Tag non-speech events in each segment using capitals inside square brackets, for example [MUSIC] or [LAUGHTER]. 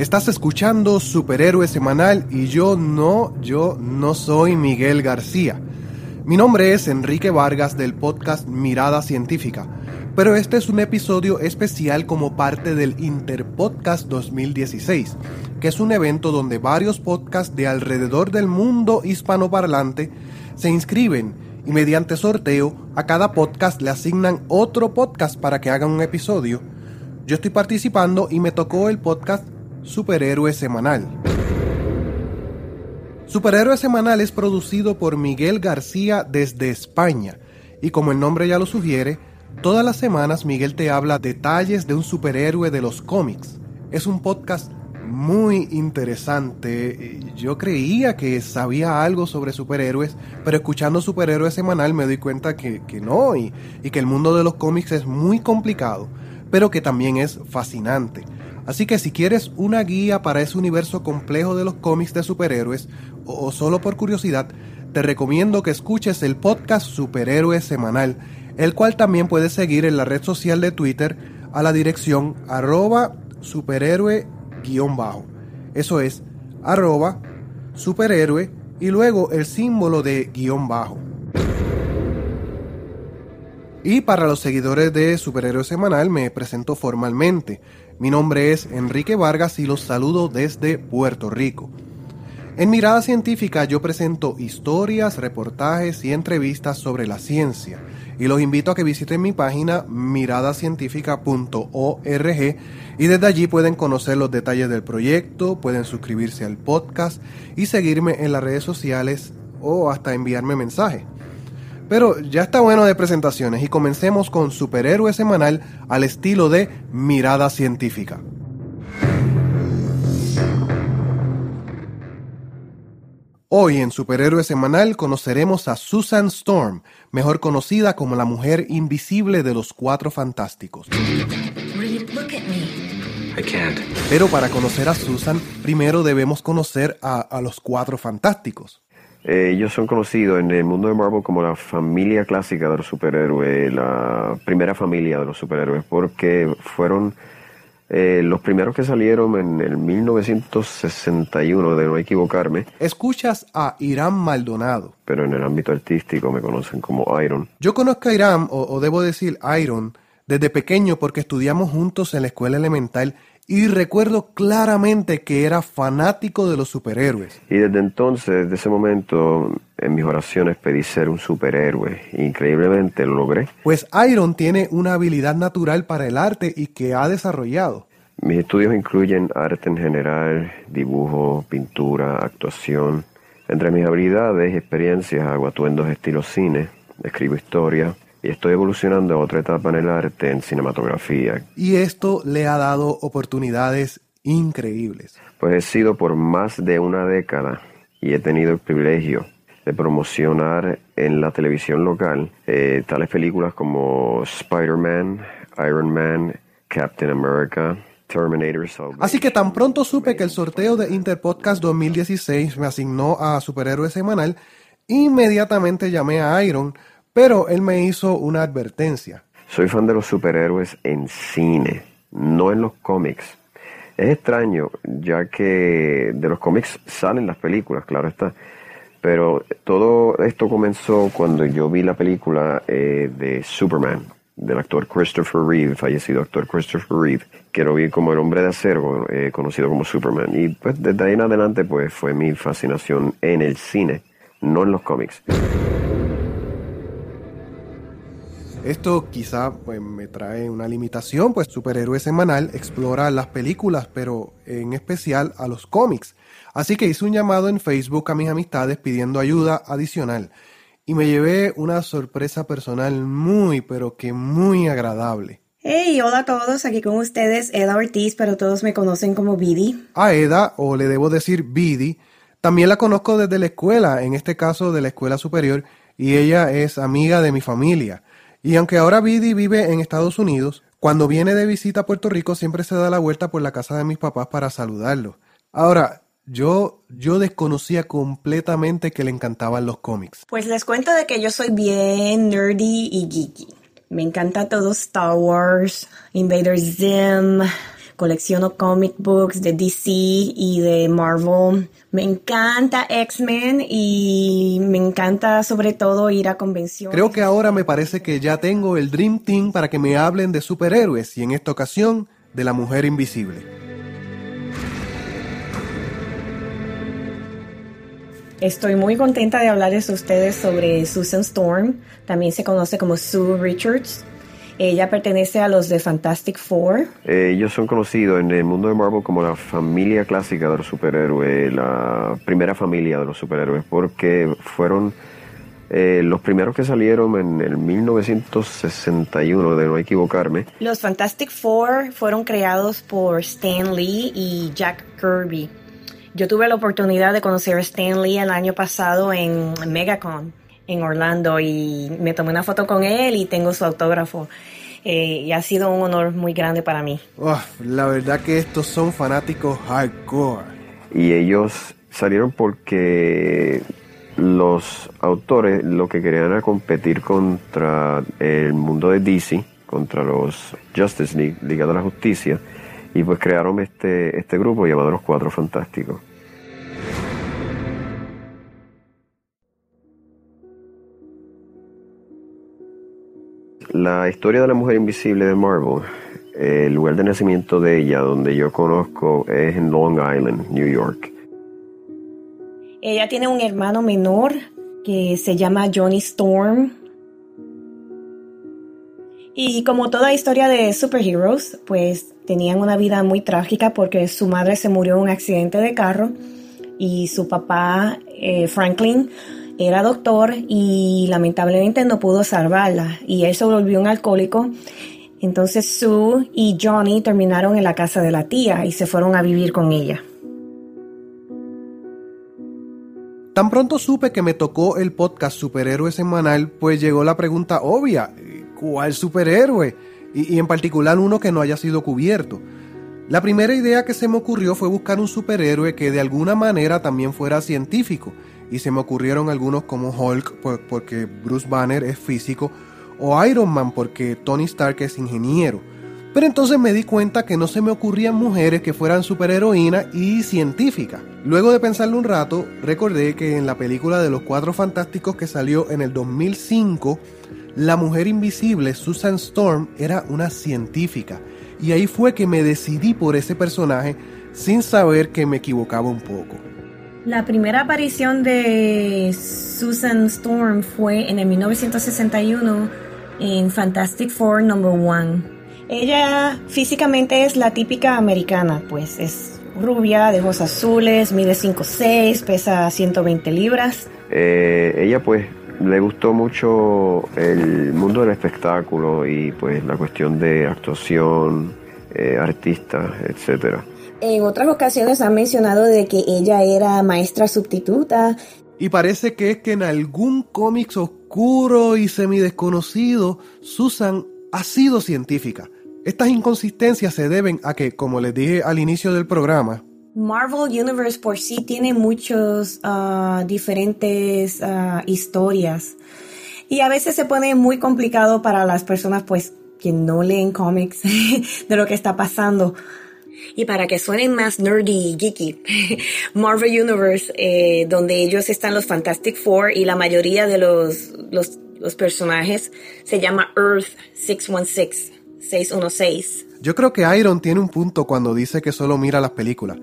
Estás escuchando Superhéroe Semanal y yo no, yo no soy Miguel García. Mi nombre es Enrique Vargas del podcast Mirada Científica, pero este es un episodio especial como parte del Interpodcast 2016, que es un evento donde varios podcasts de alrededor del mundo hispanoparlante se inscriben y mediante sorteo a cada podcast le asignan otro podcast para que hagan un episodio. Yo estoy participando y me tocó el podcast Superhéroe Semanal. Superhéroe Semanal es producido por Miguel García desde España y como el nombre ya lo sugiere, todas las semanas Miguel te habla detalles de un superhéroe de los cómics. Es un podcast muy interesante. Yo creía que sabía algo sobre superhéroes, pero escuchando Superhéroe Semanal me doy cuenta que, que no y, y que el mundo de los cómics es muy complicado, pero que también es fascinante. Así que si quieres una guía para ese universo complejo de los cómics de superhéroes, o, solo por curiosidad, te recomiendo que escuches el podcast Superhéroe Semanal, el cual también puedes seguir en la red social de Twitter a la dirección arroba superhéroe guion bajo. Eso es arroba superhéroe y luego el símbolo de guion bajo. Y para los seguidores de Superhéroe Semanal me presento formalmente. Mi nombre es Enrique Vargas y los saludo desde Puerto Rico. En Mirada Científica yo presento historias, reportajes y entrevistas sobre la ciencia y los invito a que visiten mi página miradacientifica.org y desde allí pueden conocer los detalles del proyecto, pueden suscribirse al podcast y seguirme en las redes sociales o hasta enviarme mensajes. Pero ya está bueno de presentaciones y comencemos con Superhéroe Semanal al estilo de Mirada Científica. Hoy en Superhéroe Semanal conoceremos a Susan Storm, mejor conocida como la mujer invisible de los Cuatro Fantásticos. Pero para conocer a Susan, primero debemos conocer a, a los Cuatro Fantásticos. Eh, ellos son conocidos en el mundo de Marvel como la familia clásica de los superhéroes, la primera familia de los superhéroes, porque fueron eh, los primeros que salieron en el 1961, de no equivocarme, Escuchas a Irán Maldonado. pero en el ámbito artístico me conocen como Iron. Yo conozco a Irán, o, o debo decir Iron, desde pequeño porque estudiamos juntos en la escuela elemental y recuerdo claramente que era fanático de los superhéroes. Y desde entonces, desde ese momento, en mis oraciones pedí ser un superhéroe. Increíblemente lo logré. Pues Iron tiene una habilidad natural para el arte y que ha desarrollado. Mis estudios incluyen arte en general, dibujo, pintura, actuación. Entre mis habilidades y experiencias hago atuendos estilo cine, escribo historia, y estoy evolucionando a otra etapa en el arte, en cinematografía. Y esto le ha dado oportunidades increíbles. Pues he sido por más de una década y he tenido el privilegio de promocionar en la televisión local eh, tales películas como Spider-Man, Iron Man, Captain America, Terminator. Salvation. Así que tan pronto supe que el sorteo de Interpodcast 2016 me asignó a Superhéroe Semanal, inmediatamente llamé a Iron pero él me hizo una advertencia. Soy fan de los superhéroes en cine, no en los cómics. Es extraño, ya que de los cómics salen las películas, claro está. Pero todo esto comenzó cuando yo vi la película eh, de Superman, del actor Christopher Reeve, fallecido actor Christopher Reeve, que lo vi como el hombre de acero, eh, conocido como Superman. Y pues desde ahí en adelante pues fue mi fascinación en el cine, no en los cómics. Esto quizá pues, me trae una limitación, pues Superhéroe Semanal explora las películas, pero en especial a los cómics. Así que hice un llamado en Facebook a mis amistades pidiendo ayuda adicional. Y me llevé una sorpresa personal muy, pero que muy agradable. Hey, hola a todos, aquí con ustedes Eda Ortiz, pero todos me conocen como Bidi. A Eda, o le debo decir Bidi, también la conozco desde la escuela, en este caso de la escuela superior, y ella es amiga de mi familia. Y aunque ahora Bidi vive en Estados Unidos, cuando viene de visita a Puerto Rico siempre se da la vuelta por la casa de mis papás para saludarlo. Ahora, yo, yo desconocía completamente que le encantaban los cómics. Pues les cuento de que yo soy bien nerdy y geeky. Me encanta todo Star Wars, Invader Zim, colecciono comic books de DC y de Marvel. Me encanta X-Men y me encanta sobre todo ir a convenciones. Creo que ahora me parece que ya tengo el Dream Team para que me hablen de superhéroes y en esta ocasión de la mujer invisible. Estoy muy contenta de hablarles a ustedes sobre Susan Storm, también se conoce como Sue Richards. Ella pertenece a los de Fantastic Four. Eh, ellos son conocidos en el mundo de Marvel como la familia clásica de los superhéroes, la primera familia de los superhéroes, porque fueron eh, los primeros que salieron en el 1961, de no equivocarme. Los Fantastic Four fueron creados por Stan Lee y Jack Kirby. Yo tuve la oportunidad de conocer a Stan Lee el año pasado en MegaCon en Orlando y me tomé una foto con él y tengo su autógrafo. Eh, y ha sido un honor muy grande para mí. la verdad que estos son fanáticos hardcore. Y ellos salieron porque los autores lo que querían era competir contra el mundo de DC, contra los Justice League, Liga de la Justicia, y pues crearon este, este grupo llamado Los Cuatro Fantásticos. La historia de la mujer invisible de Marvel, el lugar de nacimiento de ella, donde yo conozco, es en Long Island, New York. Ella tiene un hermano menor que se llama Johnny Storm. Y como toda historia de superheroes, pues tenían una vida muy trágica porque su madre se murió en un accidente de carro y su papá, eh, Franklin, era doctor y lamentablemente no pudo salvarla y él se volvió un alcohólico. Entonces Sue y Johnny terminaron en la casa de la tía y se fueron a vivir con ella. Tan pronto supe que me tocó el podcast Superhéroe Semanal, pues llegó la pregunta obvia, ¿cuál superhéroe? Y, y en particular uno que no haya sido cubierto. La primera idea que se me ocurrió fue buscar un superhéroe que de alguna manera también fuera científico y se me ocurrieron algunos como Hulk porque Bruce Banner es físico o Iron Man porque Tony Stark es ingeniero. Pero entonces me di cuenta que no se me ocurrían mujeres que fueran superheroínas y científicas. Luego de pensarlo un rato, recordé que en la película de los Cuatro Fantásticos que salió en el 2005, la mujer invisible Susan Storm era una científica y ahí fue que me decidí por ese personaje sin saber que me equivocaba un poco. La primera aparición de Susan Storm fue en el 1961 en Fantastic Four Number One. Ella físicamente es la típica americana, pues es rubia, de ojos azules, mide 5'6, pesa 120 libras. Eh, ella pues le gustó mucho el mundo del espectáculo y pues la cuestión de actuación, eh, artistas, etcétera. En otras ocasiones ha mencionado de que ella era maestra sustituta. Y parece que es que en algún cómic oscuro y semidesconocido, Susan ha sido científica. Estas inconsistencias se deben a que, como les dije al inicio del programa, Marvel Universe por sí tiene muchos ah, diferentes ah, historias y a veces se pone muy complicado para las personas pues que no leen cómics [LAUGHS] de lo que está pasando. Y para que suenen más nerdy y geeky, [LAUGHS] Marvel Universe, eh, donde ellos están los Fantastic Four y la mayoría de los, los, los personajes, se llama Earth 616, 616. Yo creo que Iron tiene un punto cuando dice que solo mira las películas.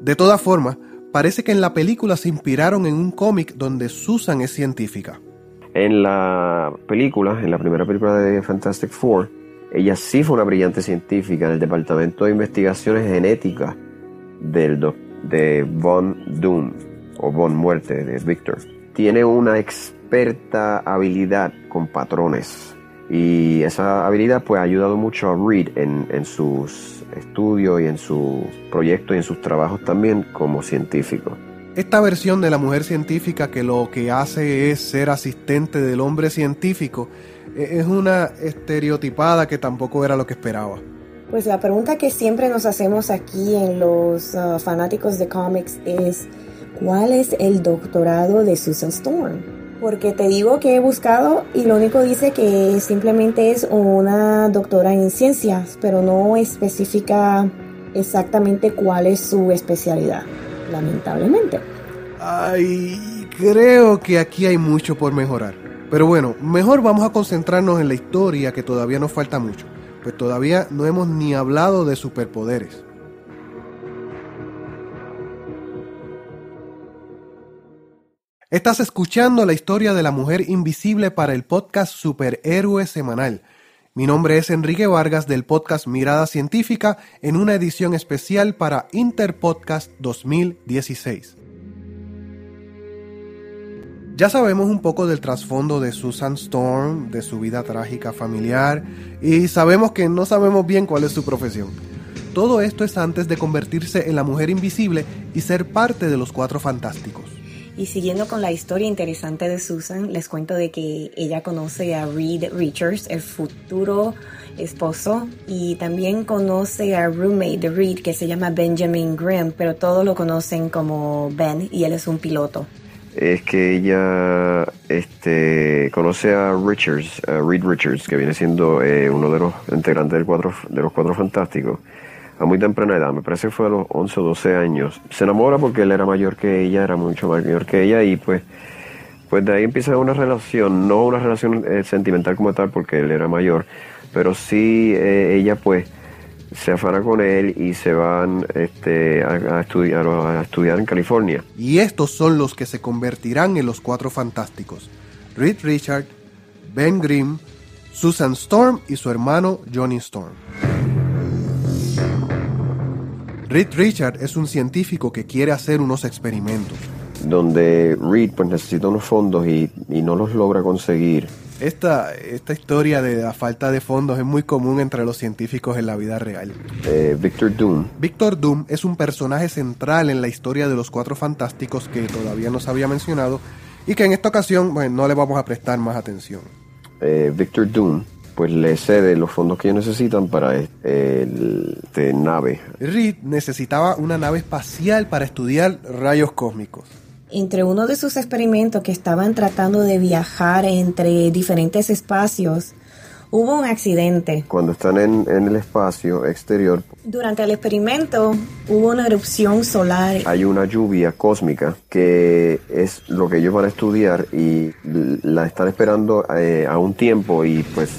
De todas formas, parece que en la película se inspiraron en un cómic donde Susan es científica. En la película, en la primera película de Fantastic Four, ella sí fue una brillante científica en el Departamento de Investigaciones Genéticas del de Von Doom o Von Muerte de Victor. Tiene una experta habilidad con patrones y esa habilidad pues ha ayudado mucho a Reed en, en sus estudios y en sus proyectos y en sus trabajos también como científico. Esta versión de la mujer científica que lo que hace es ser asistente del hombre científico es una estereotipada que tampoco era lo que esperaba. Pues la pregunta que siempre nos hacemos aquí en los ah, fanáticos de cómics es, ¿cuál es el doctorado de Susan Storm? Porque te digo que he buscado y lo único dice que simplemente es una doctora en ciencias, pero no especifica exactamente cuál es su especialidad, lamentablemente. Ay, creo que aquí hay mucho por mejorar. Pero bueno, mejor vamos a concentrarnos en la historia que todavía nos falta mucho, pues todavía no hemos ni hablado de superpoderes. Estás escuchando la historia de la mujer invisible para el podcast Superhéroe Semanal. Mi nombre es Enrique Vargas del podcast Mirada Científica en una edición especial para Interpodcast 2016. Ya sabemos un poco del trasfondo de Susan Storm, de su vida trágica familiar, y sabemos que no sabemos bien cuál es su profesión. Todo esto es antes de convertirse en la mujer invisible y ser parte de los Cuatro Fantásticos. Y siguiendo con la historia interesante de Susan, les cuento de que ella conoce a Reed Richards, el futuro esposo, y también conoce a roommate de Reed que se llama Benjamin Grimm, pero todos lo conocen como Ben y él es un piloto. Es que ella este, conoce a Richards, Reed Richards, que viene siendo eh, uno de los integrantes del cuatro, de los Cuatro Fantásticos, a muy temprana edad, me parece que fue a los 11 o 12 años. Se enamora porque él era mayor que ella, era mucho mayor que ella, y pues, pues de ahí empieza una relación, no una relación eh, sentimental como tal, porque él era mayor, pero sí eh, ella pues se afana con él y se van este, a, a estudiar, a estudiar en California. Y estos son los que se convertirán en los Cuatro Fantásticos. Reed Richard, Ben Grimm, Susan Storm y su hermano Johnny Storm. Reed Richard es un científico que quiere hacer unos experimentos. donde Reed pues necesita unos fondos y, y no los logra conseguir. Esta, esta historia de la falta de fondos es muy común entre los científicos en la vida real. Eh, Victor Doom, Victor Doom es un personaje central en la historia de los Cuatro Fantásticos que todavía no se había mencionado y que en esta ocasión bueno, no le vamos a prestar más atención. eh, Victor Doom pues le cede los fondos que ellos necesitan para eh, el este, nave. Reed necesitaba una nave espacial para estudiar rayos cósmicos. Entre uno de sus experimentos que estaban tratando de viajar entre diferentes espacios, Hubo un accidente. Cuando están en, en el espacio exterior, Durante el experimento hubo una erupción solar. hay una lluvia cósmica que es lo que ellos van a estudiar y la están esperando eh, a un tiempo y pues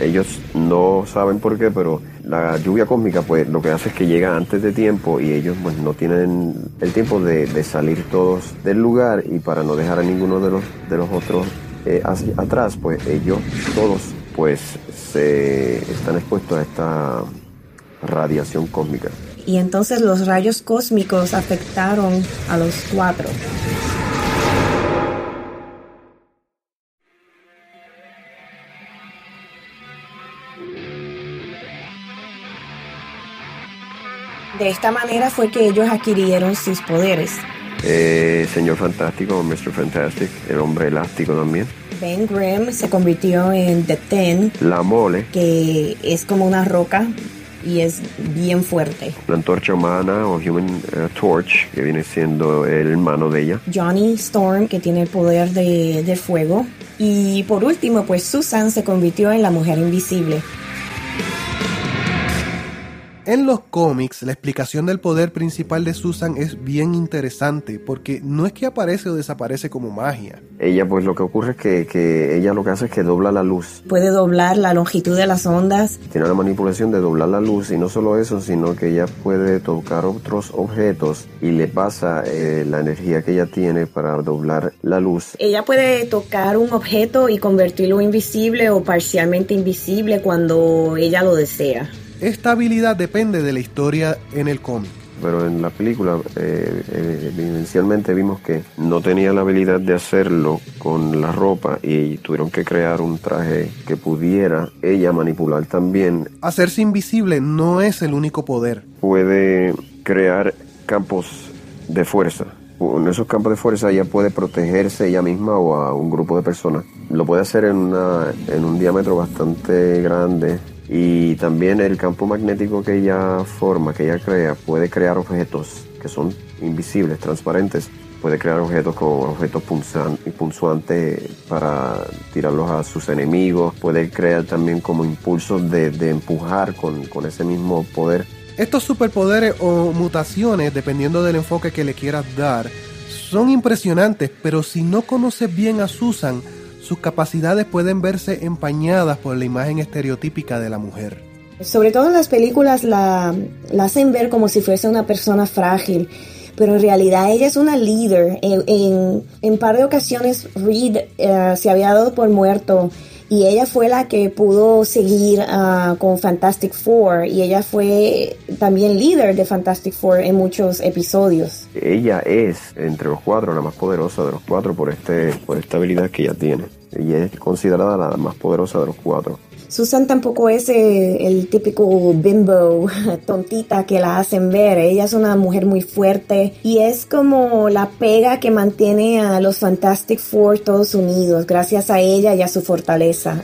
ellos no saben por qué, pero la lluvia cósmica pues lo que hace es que llega antes de tiempo y ellos pues no tienen el tiempo de, salir todos del lugar y para no dejar a ninguno de los, de los otros eh, atrás pues ellos todos pues se están expuestos a esta radiación cósmica. Y entonces los rayos cósmicos afectaron a los cuatro. De esta manera fue que ellos adquirieron sus poderes. Eh, Señor Fantástico, Mr. Fantastic, el hombre elástico también. Ben Grimm se convirtió en The Ten, La mole, que es como una roca y es bien fuerte. la antorcha humana o Human eh, Torch, que viene siendo el hermano de ella. Johnny Storm, que tiene el poder de, de fuego. Y por último, pues Susan se convirtió en la mujer invisible. En los cómics, la explicación del poder principal de Susan es bien interesante porque no es que aparece o desaparece como magia. Ella, pues lo que ocurre es que, que ella lo que hace es que dobla la luz. Puede doblar la longitud de las ondas. Tiene la manipulación de doblar la luz y no solo eso, sino que ella puede tocar otros objetos y le pasa eh, la energía que ella tiene para doblar la luz. Ella puede tocar un objeto y convertirlo invisible o parcialmente invisible cuando ella lo desea. Esta habilidad depende de la historia en el cómic. pero en la película eh, eh, evidencialmente vimos que no tenía la habilidad de hacerlo con la ropa y tuvieron que crear un traje que pudiera ella manipular también. Hacerse invisible no es el único poder. Puede crear campos de fuerza. En esos campos de fuerza ella puede protegerse ella misma o a un grupo de personas. Lo puede hacer en, una, en un diámetro bastante grande y también el campo magnético que ella forma, que ella crea, puede crear objetos que son invisibles, transparentes. Puede crear objetos como objetos punzan- punzuantes para tirarlos a sus enemigos. Puede crear también como impulsos de, de empujar con, con ese mismo poder. Estos superpoderes o mutaciones, dependiendo del enfoque que le quieras dar, son impresionantes, pero si no conoces bien a Susan, sus capacidades pueden verse empañadas por la imagen estereotípica de la mujer. Sobre todo en las películas la, la hacen ver como si fuese una persona frágil, pero en realidad ella es una líder. En, en, en par de ocasiones Reed eh, se había dado por muerto y ella fue la que pudo seguir uh, con Fantastic Four y ella fue también líder de Fantastic Four en muchos episodios. Ella es, entre los cuatro, la más poderosa de los cuatro por, este, por esta habilidad que ella tiene. Ella es considerada la más poderosa de los cuatro. Susan tampoco es eh, el típico bimbo [LAUGHS] tontita que la hacen ver. Ella es una mujer muy fuerte y es como la pega que mantiene a los Fantastic Four todos unidos gracias a ella y a su fortaleza.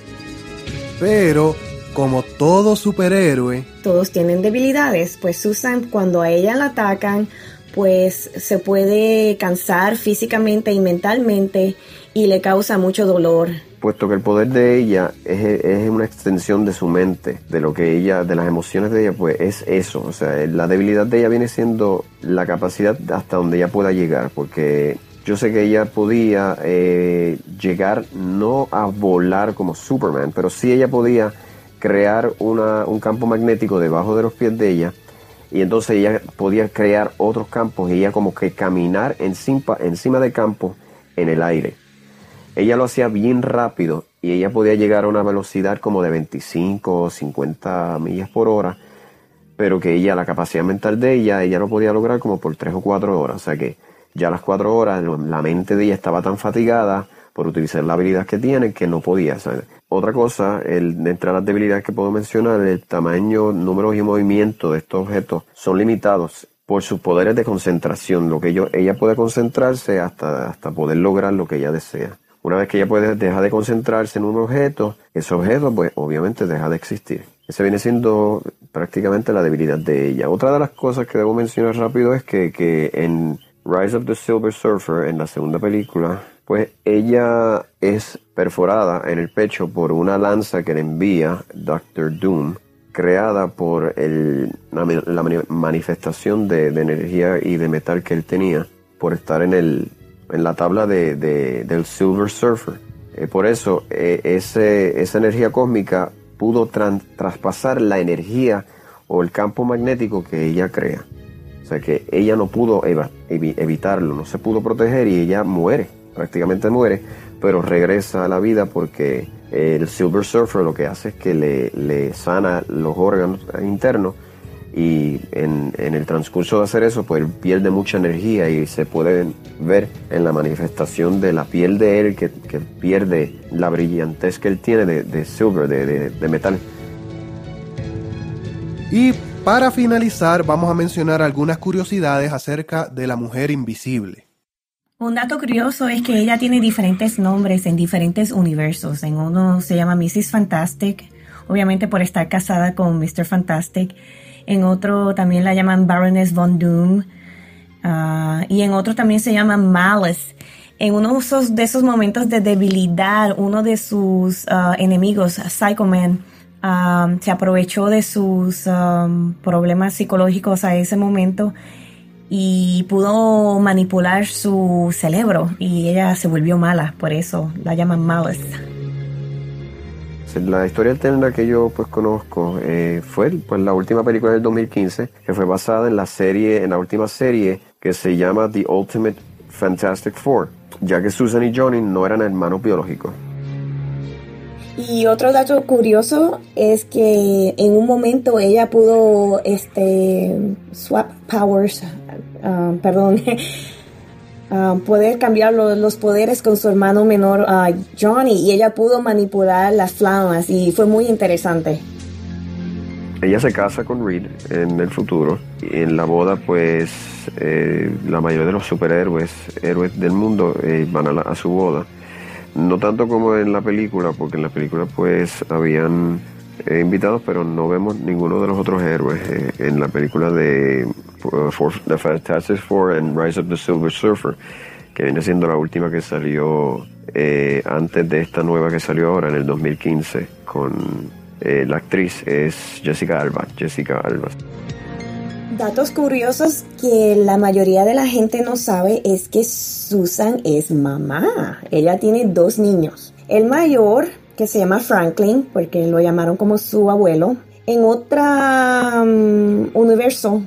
Pero, como todo superhéroe, Todos tienen debilidades, pues Susan cuando a ella la atacan, pues se puede cansar físicamente y mentalmente y le causa mucho dolor. Puesto que el poder de ella es, es una extensión de su mente, de lo que ella, de las emociones de ella, pues es eso. O sea, la debilidad de ella viene siendo la capacidad hasta donde ella pueda llegar, porque yo sé que ella podía eh, llegar no a volar como Superman, pero sí ella podía crear una, un campo magnético debajo de los pies de ella y entonces ella podía crear otros campos y ella como que caminar encima, encima del campo en el aire. Ella lo hacía bien rápido y ella podía llegar a una velocidad como de 25 o 50 millas por hora, pero que ella, la capacidad mental de ella, ella lo podía lograr como por 3 o 4 horas. O sea que ya a las 4 horas la mente de ella estaba tan fatigada por utilizar la habilidad que tiene que no podía. ¿sabes? Otra cosa, el, entre las debilidades que puedo mencionar, el tamaño, números y movimiento de estos objetos son limitados por sus poderes de concentración, lo que yo, ella puede concentrarse hasta, hasta poder lograr lo que ella desea. Una vez que ella puede dejar de concentrarse en un objeto, ese objeto pues obviamente deja de existir. Ese viene siendo prácticamente la debilidad de ella. Otra de las cosas que debo mencionar rápido es que, que en Rise of the Silver Surfer, en la segunda película, Pues ella es perforada en el pecho por una lanza que le envía Doctor Doom, creada por el, la, manifestación de, energía y de metal que él tenía por estar en, el, en la tabla de, de, del Silver Surfer. Eh, por eso eh, ese, esa energía cósmica pudo traspasar la energía o el campo magnético que ella crea. O sea que ella no pudo evitarlo, no se pudo proteger y ella muere, prácticamente muere, pero regresa a la vida porque el Silver Surfer lo que hace es que le, le sana los órganos internos y en, en, el transcurso de hacer eso pues él pierde mucha energía y se puede ver en la manifestación de la piel de él que, que pierde la brillantez que él tiene de, de silver, de, de, de metal. Y para finalizar vamos a mencionar algunas curiosidades acerca de la mujer invisible. Un dato curioso es que ella tiene diferentes nombres en diferentes universos. En uno se llama Mrs. Fantastic, obviamente por estar casada con Mr. Fantastic en otro también la llaman Baroness von Doom, uh, y en otro también se llama Malice. En uno de esos momentos de debilidad, uno de sus uh, enemigos, Psycho Man, um, se aprovechó de sus um, problemas psicológicos a ese momento y pudo manipular su cerebro y ella se volvió mala, por eso la llaman Malice. La historia alterna que yo pues conozco eh, fue pues la última película del 2015 que fue basada en la serie, en la última serie que se llama The Ultimate Fantastic Four, ya que Susan y Johnny no eran hermanos biológicos. Y otro dato curioso es que en un momento ella pudo este swap powers, uh, perdón, [LAUGHS] Ah, poder cambiar los poderes con su hermano menor uh, Johnny y ella pudo manipular las flamas y fue muy interesante. Ella se casa con Reed en el futuro y en la boda pues eh, la mayoría de los superhéroes, héroes del mundo eh, van a, a, su boda. No tanto como en la película, porque en la película pues habían eh, invitados, pero no vemos ninguno de los otros héroes en la película de Uh, for The Fantastic Four and Rise of the Silver Surfer, que viene siendo la última que salió eh, antes de esta nueva que salió ahora en el 2015 con eh, la actriz es Jessica Alba. Jessica Alba. Datos curiosos que la mayoría de la gente no sabe es que Susan es mamá. Ella tiene dos niños. El mayor, que se llama Franklin, porque lo llamaron como su abuelo. En otro um, universo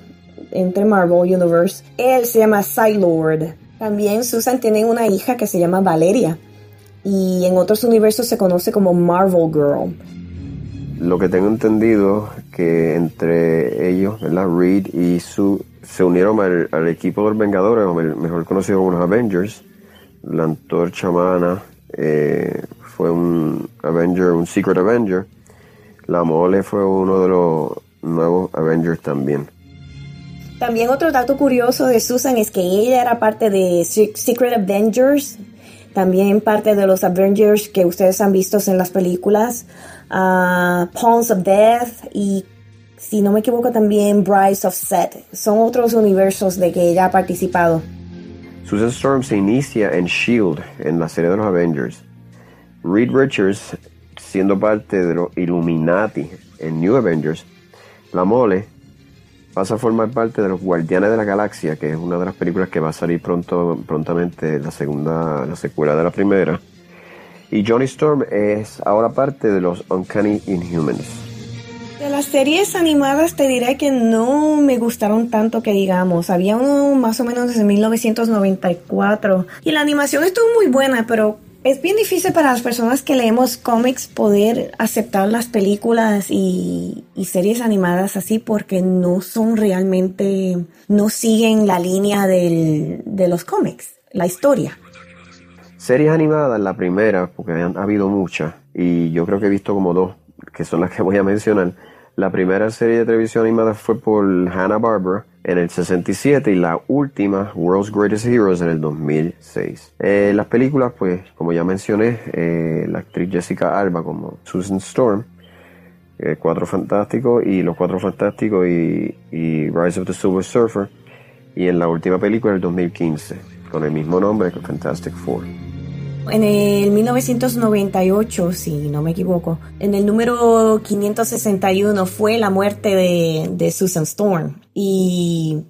entre Marvel Universe. Él se llama Psylord. También Susan tiene una hija que se llama Valeria. Y en otros universos se conoce como Marvel Girl. Lo que tengo entendido que entre ellos, ¿verdad? Reed y Sue se unieron al, equipo de los Vengadores, o mejor conocido como los Avengers. La antorcha humana eh, fue un Avenger, un Secret Avenger. La mole fue uno de los nuevos Avengers también. También otro dato curioso de Susan es que ella era parte de Secret Avengers, también parte de los Avengers que ustedes han visto en las películas, uh, Pawns of Death y si no me equivoco también Brides of Set. Son otros universos de que ella ha participado. Susan Storm se inicia en Shield, en la serie de los Avengers. Reed Richards, siendo parte de los Illuminati en New Avengers. La Mole, pasa a formar parte de los Guardianes de la Galaxia, que es una de las películas que va a salir pronto, prontamente, la segunda, la secuela de la primera. Y Johnny Storm es ahora parte de los Uncanny Inhumans. De las series animadas te diré que no me gustaron tanto que digamos. Había uno más o menos desde 1994 y la animación estuvo muy buena, pero es bien difícil para las personas que leemos cómics poder aceptar las películas y, series animadas así porque no son realmente, no siguen la línea de los cómics, la historia. Series animadas, la primera, porque ha habido muchas, y yo creo que he visto como dos, que son las que voy a mencionar. La primera serie de televisión animada fue por Hanna Barbera en el 67 y la última, World's Greatest Heroes, en el 2006. Eh, las películas, pues, como ya mencioné, eh, la actriz Jessica Alba como Susan Storm, eh, Cuatro Fantásticos y Los Cuatro Fantásticos y, Rise of the Silver Surfer, y en la última película, el 2015, con el mismo nombre que Fantastic Four. En el 1998, si no me equivoco, en el número 561 fue la muerte de, Susan Storm. Y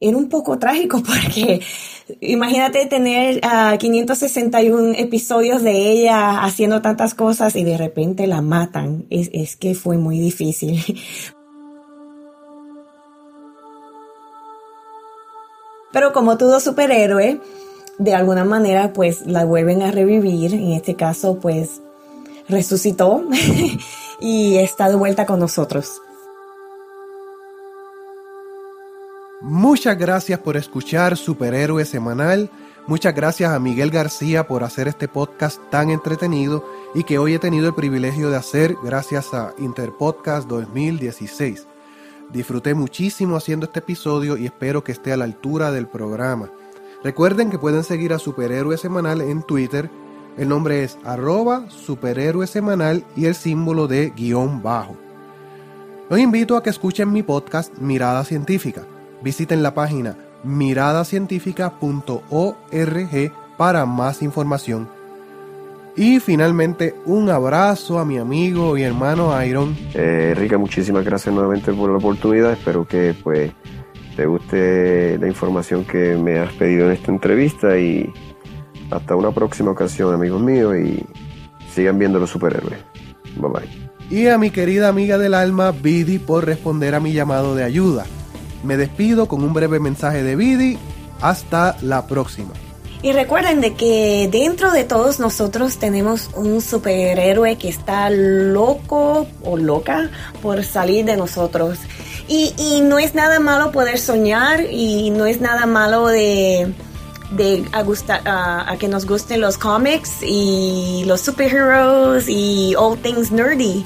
era un poco trágico [LAUGHS] porque imagínate tener 561 episodios de ella haciendo tantas cosas y de repente la matan. Es, es que fue muy difícil. [LAUGHS] Pero como todo superhéroe, de alguna manera pues la vuelven a revivir. En este caso pues resucitó [LAUGHS] y está de vuelta con nosotros. Muchas gracias por escuchar Superhéroe Semanal. Muchas gracias a Miguel García por hacer este podcast tan entretenido y que hoy he tenido el privilegio de hacer gracias a Interpodcast 2016. Disfruté muchísimo haciendo este episodio y espero que esté a la altura del programa. Recuerden que pueden seguir a Superhéroe Semanal en Twitter. El nombre es arroba superhéroe semanal y el símbolo de guion bajo. Los invito a que escuchen mi podcast Mirada Científica Visiten la página miradacientifica.org para más información. Y finalmente, un abrazo a mi amigo y hermano Iron. Eh, muchísimas gracias nuevamente por la oportunidad. Espero que pues te guste la información que me has pedido en esta entrevista y hasta una próxima ocasión, amigos míos, y sigan viendo los superhéroes. Bye bye. Y a mi querida amiga del alma, Bidi, por responder a mi llamado de ayuda. Me despido con un breve mensaje de Vidi. Hasta la próxima. Y recuerden de que dentro de todos nosotros tenemos un superhéroe que está loco o loca por salir de nosotros. Y, y no es nada malo poder soñar y no es nada malo de, de a, a, que nos gusten los cómics y los superheroes y all things nerdy.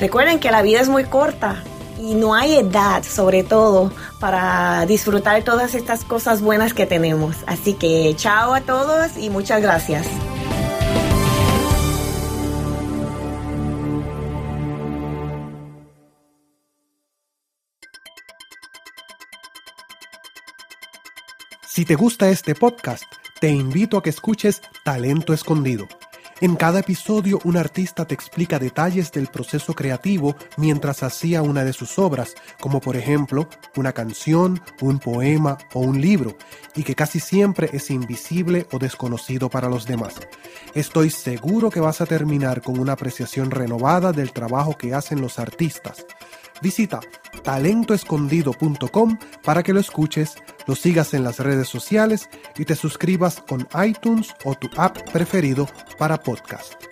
Recuerden que la vida es muy corta y no hay edad, sobre todo, para disfrutar todas estas cosas buenas que tenemos. Así que chao a todos y muchas gracias. Si te gusta este podcast, te invito a que escuches Talento Escondido en cada episodio un artista te explica detalles del proceso creativo mientras hacía una de sus obras, como por ejemplo una canción, un poema o un libro, y que casi siempre es invisible o desconocido para los demás. Estoy seguro que vas a terminar con una apreciación renovada del trabajo que hacen los artistas. Visita talentoescondido.com para que lo escuches, lo sigas en las redes sociales y te suscribas con iTunes o tu app preferido para podcast.